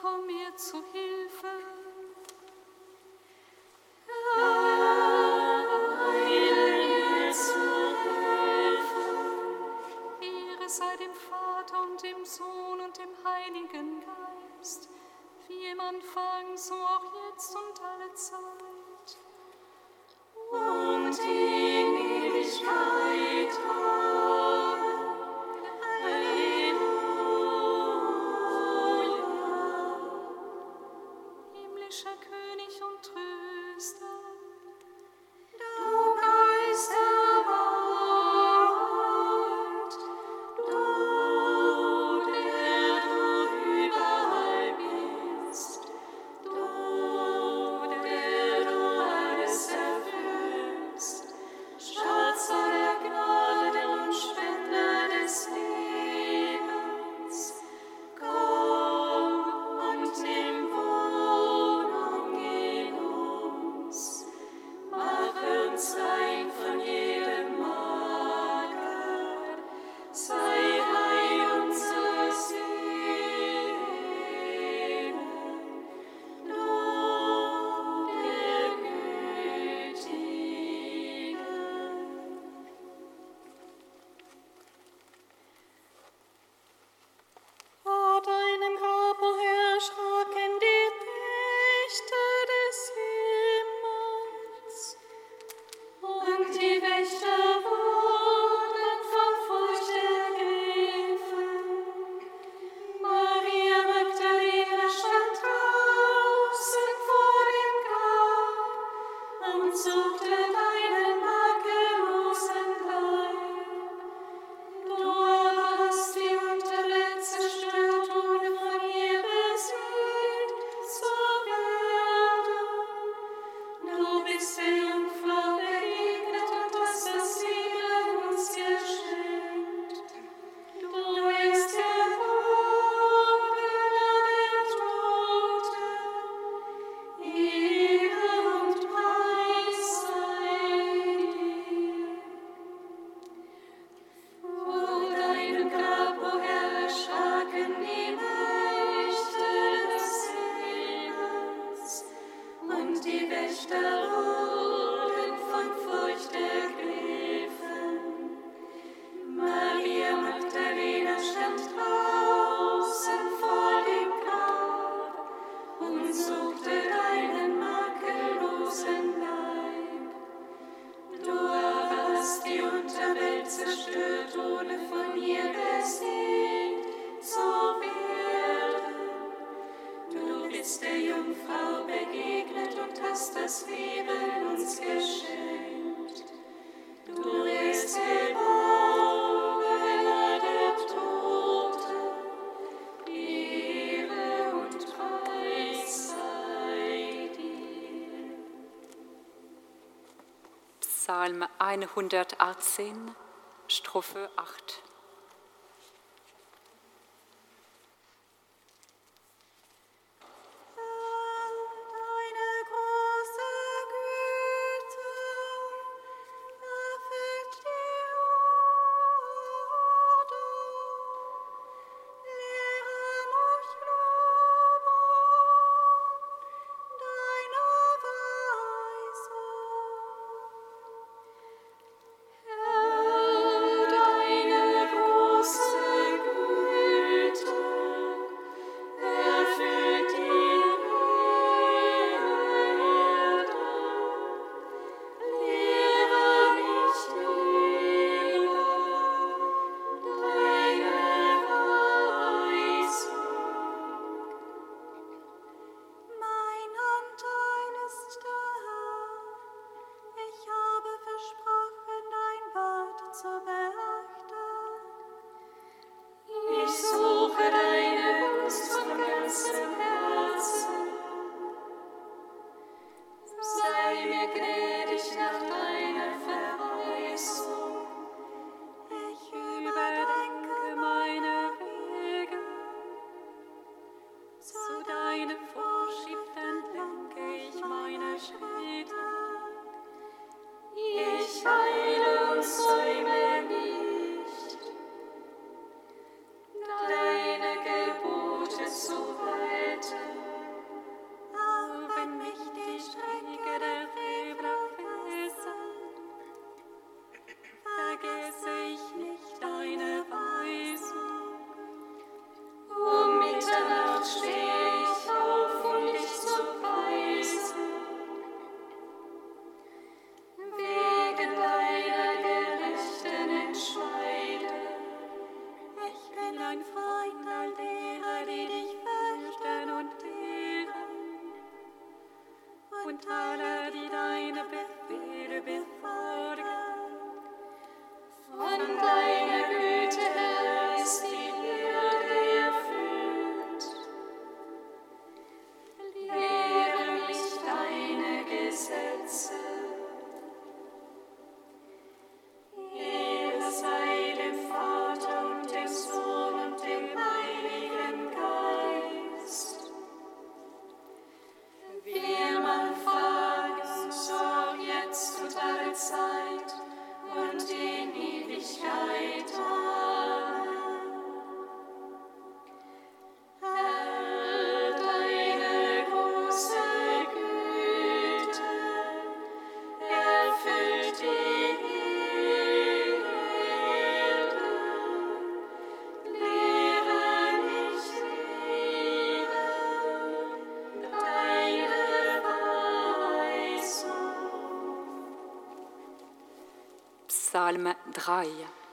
komm mir zu Hilfe. Heil mir zu Hilfe. Ehre sei dem Vater und dem Sohn und dem Heiligen Geist, wie im Anfang, so auch jetzt und alle Zeit 118, Strophe 8. Psalm 3.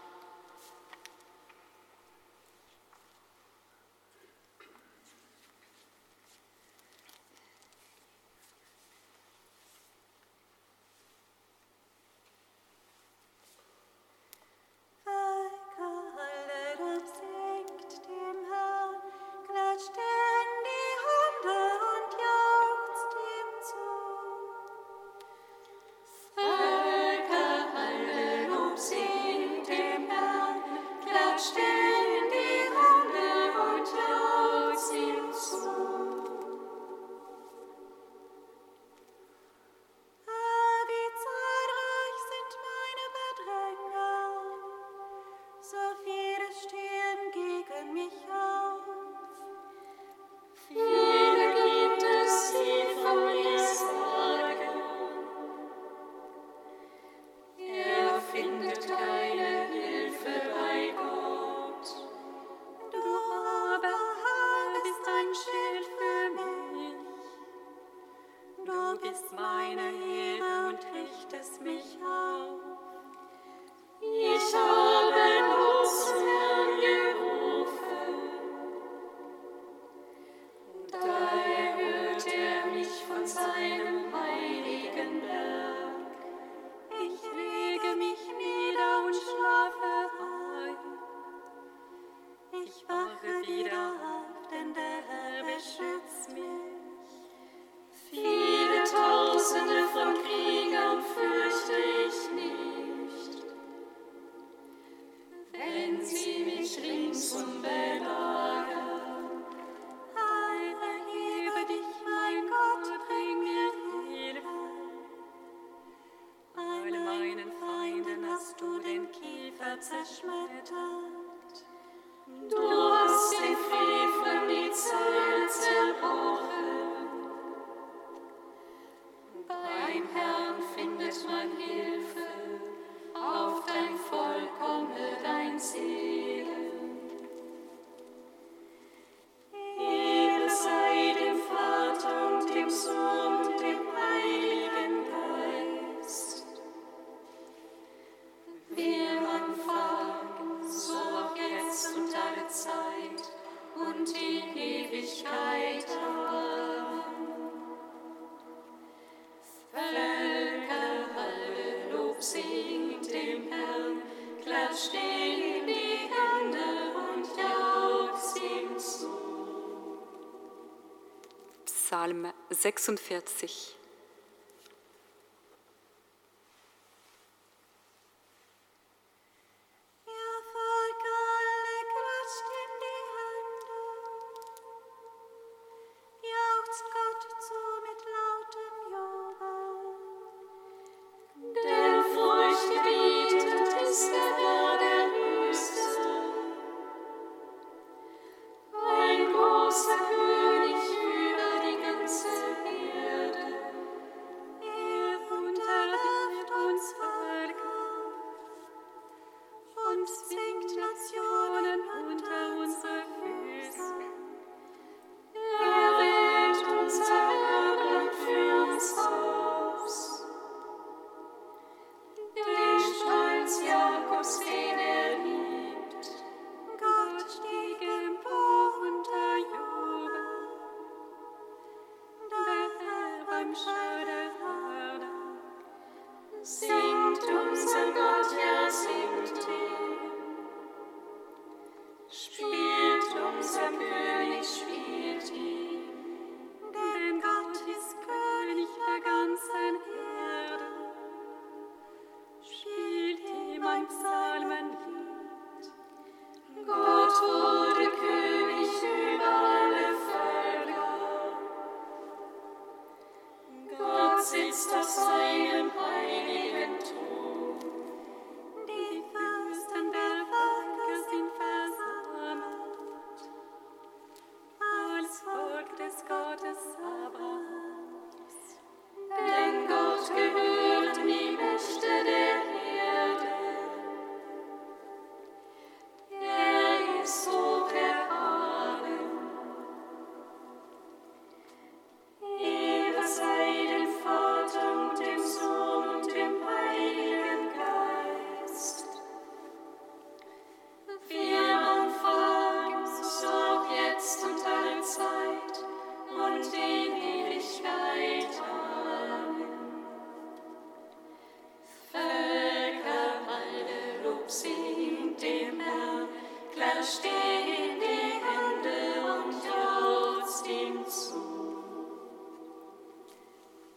46.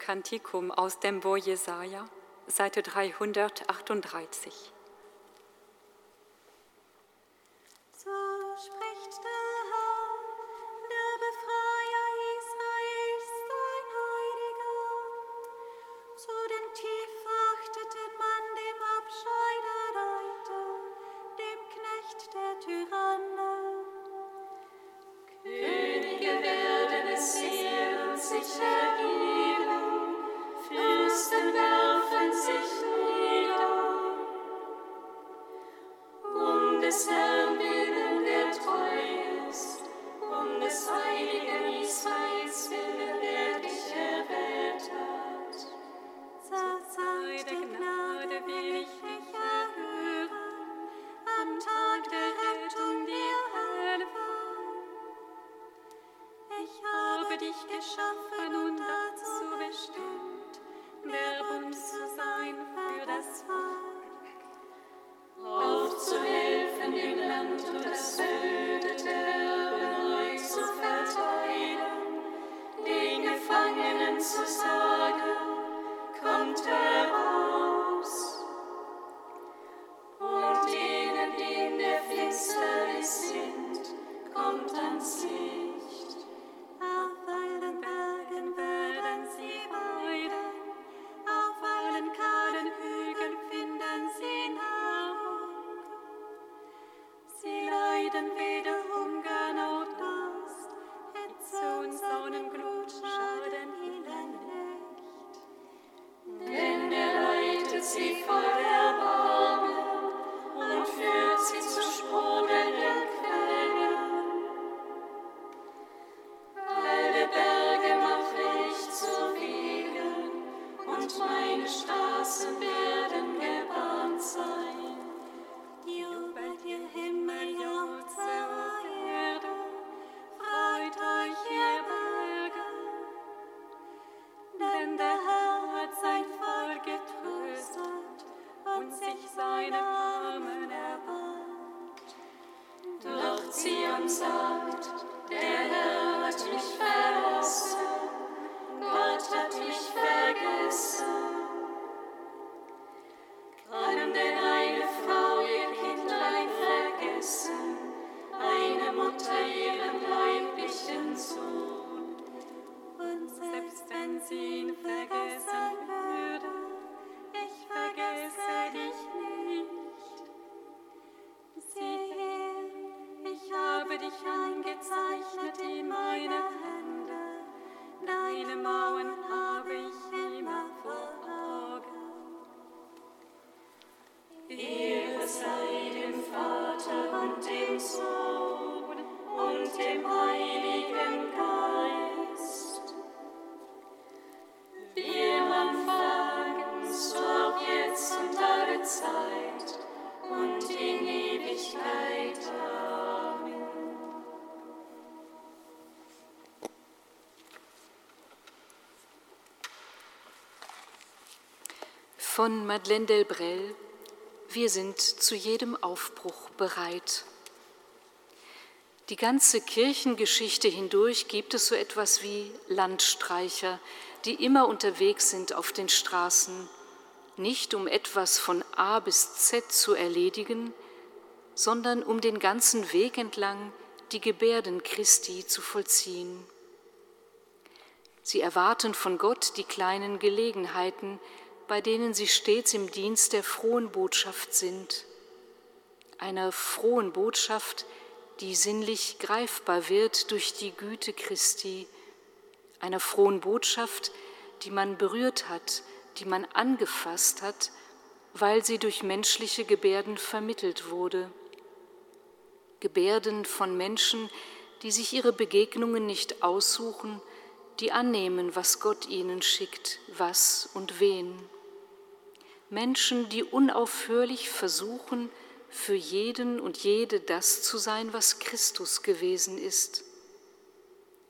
Kantikum aus dem Bo Jesaja, Seite 338. sie sagt, der Herr hat mich verlassen. Von Madeleine Delbrel. Wir sind zu jedem Aufbruch bereit. Die ganze Kirchengeschichte hindurch gibt es so etwas wie Landstreicher, die immer unterwegs sind auf den Straßen, nicht um etwas von A bis Z zu erledigen, sondern um den ganzen Weg entlang die Gebärden Christi zu vollziehen. Sie erwarten von Gott die kleinen Gelegenheiten, bei denen sie stets im Dienst der frohen Botschaft sind. Einer frohen Botschaft, die sinnlich greifbar wird durch die Güte Christi, einer frohen Botschaft, die man berührt hat, die man angefasst hat, weil sie durch menschliche Gebärden vermittelt wurde. Gebärden von Menschen, die sich ihre Begegnungen nicht aussuchen, die annehmen, was Gott ihnen schickt, was und wen. Menschen, die unaufhörlich versuchen, für jeden und jede das zu sein, was Christus gewesen ist.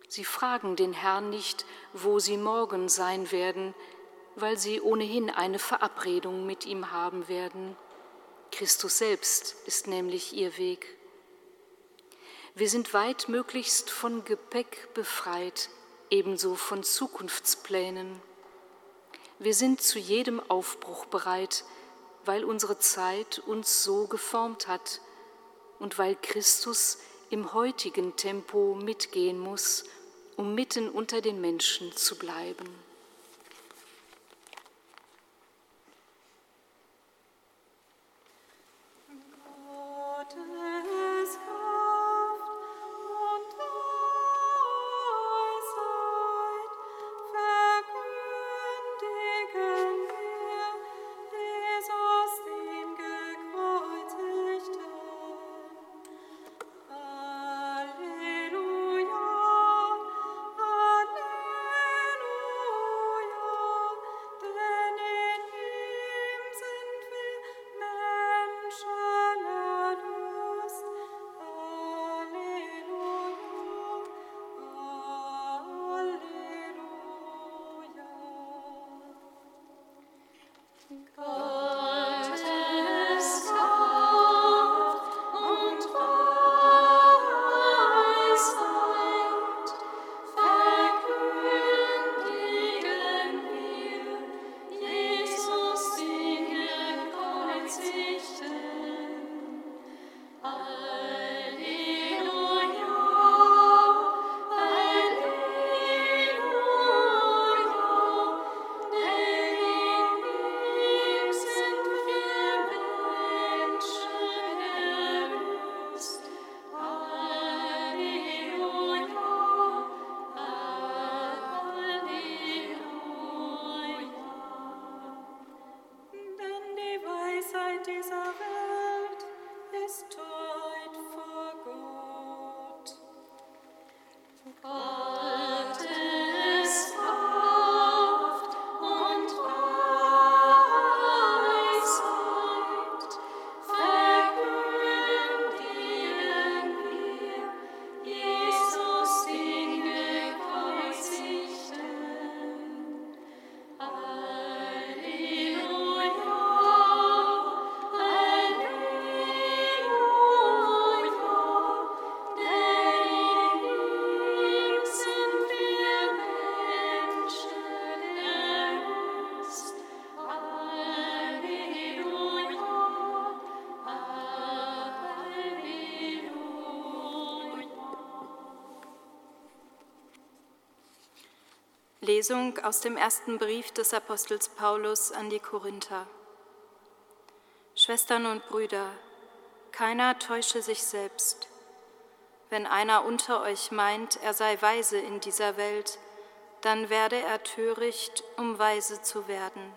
Sie fragen den Herrn nicht, wo sie morgen sein werden, weil sie ohnehin eine Verabredung mit ihm haben werden. Christus selbst ist nämlich ihr Weg. Wir sind weit möglichst von Gepäck befreit, ebenso von Zukunftsplänen. Wir sind zu jedem Aufbruch bereit, weil unsere Zeit uns so geformt hat und weil Christus im heutigen Tempo mitgehen muss, um mitten unter den Menschen zu bleiben. Lesung aus dem ersten Brief des Apostels Paulus an die Korinther. Schwestern und Brüder, keiner täusche sich selbst. Wenn einer unter euch meint, er sei weise in dieser Welt, dann werde er töricht, um weise zu werden.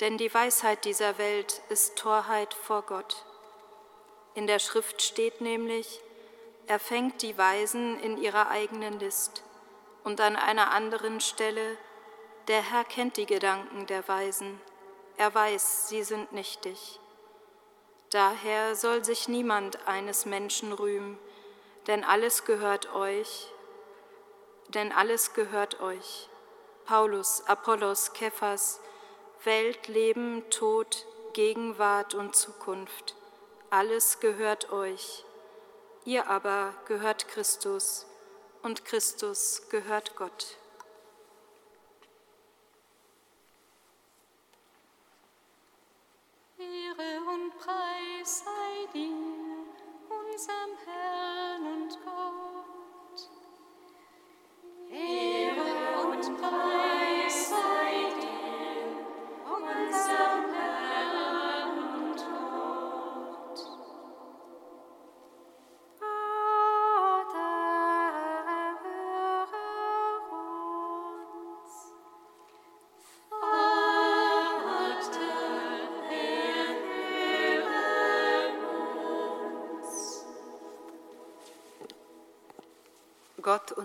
Denn die Weisheit dieser Welt ist Torheit vor Gott. In der Schrift steht nämlich, er fängt die Weisen in ihrer eigenen List und an einer anderen Stelle, der Herr kennt die Gedanken der Weisen, er weiß, sie sind nichtig. Daher soll sich niemand eines Menschen rühmen, denn alles gehört euch, denn alles gehört euch. Paulus, Apollos, Kephas, Welt, Leben, Tod, Gegenwart und Zukunft, alles gehört euch. Ihr aber gehört Christus und Christus gehört Gott. Ehre und Preis sei dir, unserem Herrn und Gott.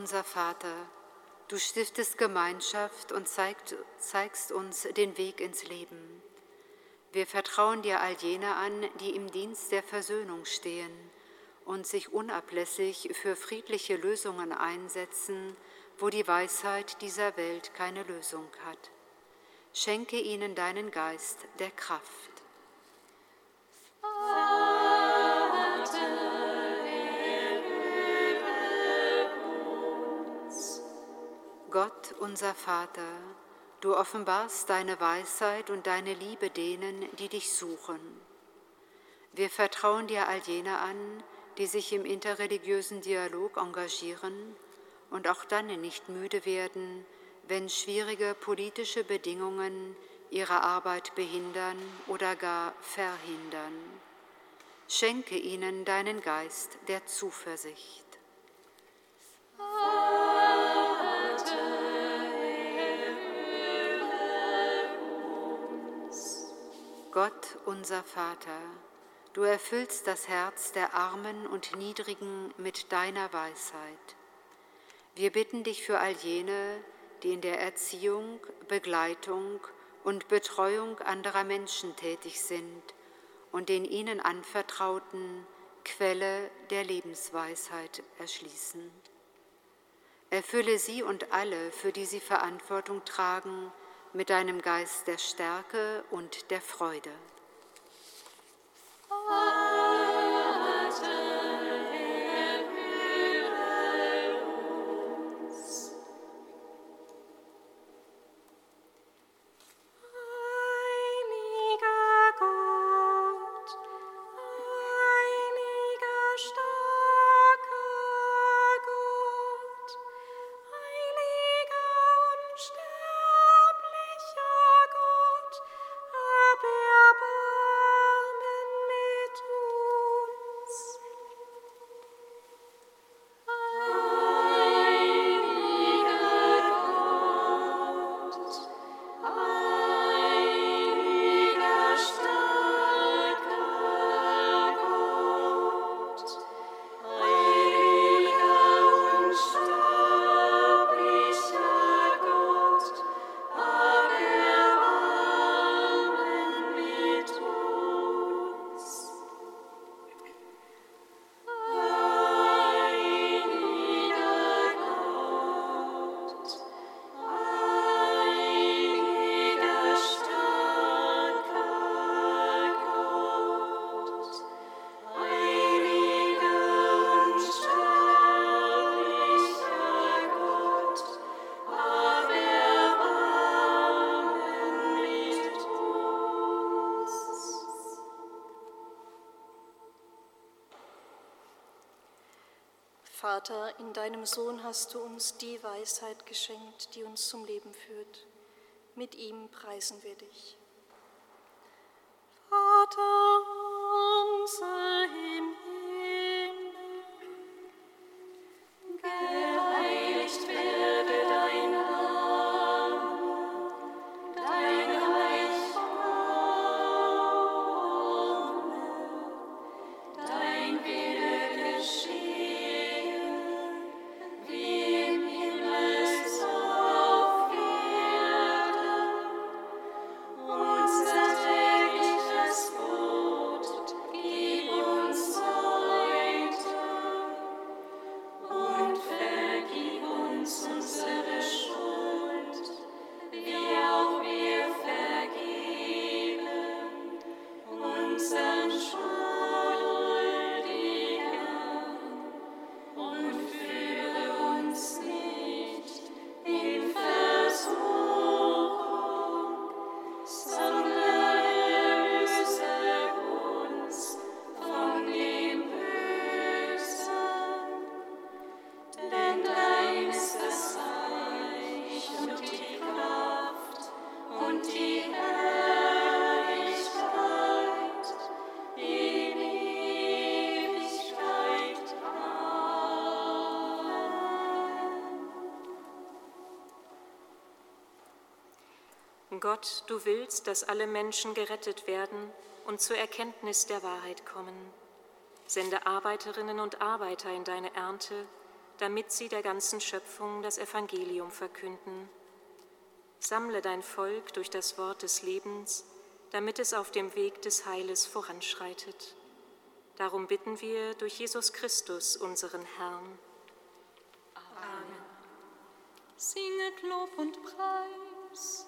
Unser Vater, du stiftest Gemeinschaft und zeigt, zeigst uns den Weg ins Leben. Wir vertrauen dir all jene an, die im Dienst der Versöhnung stehen und sich unablässig für friedliche Lösungen einsetzen, wo die Weisheit dieser Welt keine Lösung hat. Schenke ihnen deinen Geist der Kraft. Vater, Gott, unser Vater, du offenbarst deine Weisheit und deine Liebe denen, die dich suchen. Wir vertrauen dir all jene an, die sich im interreligiösen Dialog engagieren und auch dann nicht müde werden, wenn schwierige politische Bedingungen ihre Arbeit behindern oder gar verhindern. Schenke ihnen deinen Geist der Zuversicht. Gott, unser Vater, du erfüllst das Herz der Armen und Niedrigen mit deiner Weisheit. Wir bitten dich für all jene, die in der Erziehung, Begleitung und Betreuung anderer Menschen tätig sind und den ihnen anvertrauten Quelle der Lebensweisheit erschließen. Erfülle sie und alle, für die sie Verantwortung tragen, mit deinem Geist der Stärke und der Freude. Vater, in deinem Sohn hast du uns die Weisheit geschenkt, die uns zum Leben führt. Mit ihm preisen wir dich. Gott, du willst, dass alle Menschen gerettet werden und zur Erkenntnis der Wahrheit kommen. Sende Arbeiterinnen und Arbeiter in deine Ernte, damit sie der ganzen Schöpfung das Evangelium verkünden. Sammle dein Volk durch das Wort des Lebens, damit es auf dem Weg des Heiles voranschreitet. Darum bitten wir durch Jesus Christus, unseren Herrn. Amen. Singet Lob und Preis.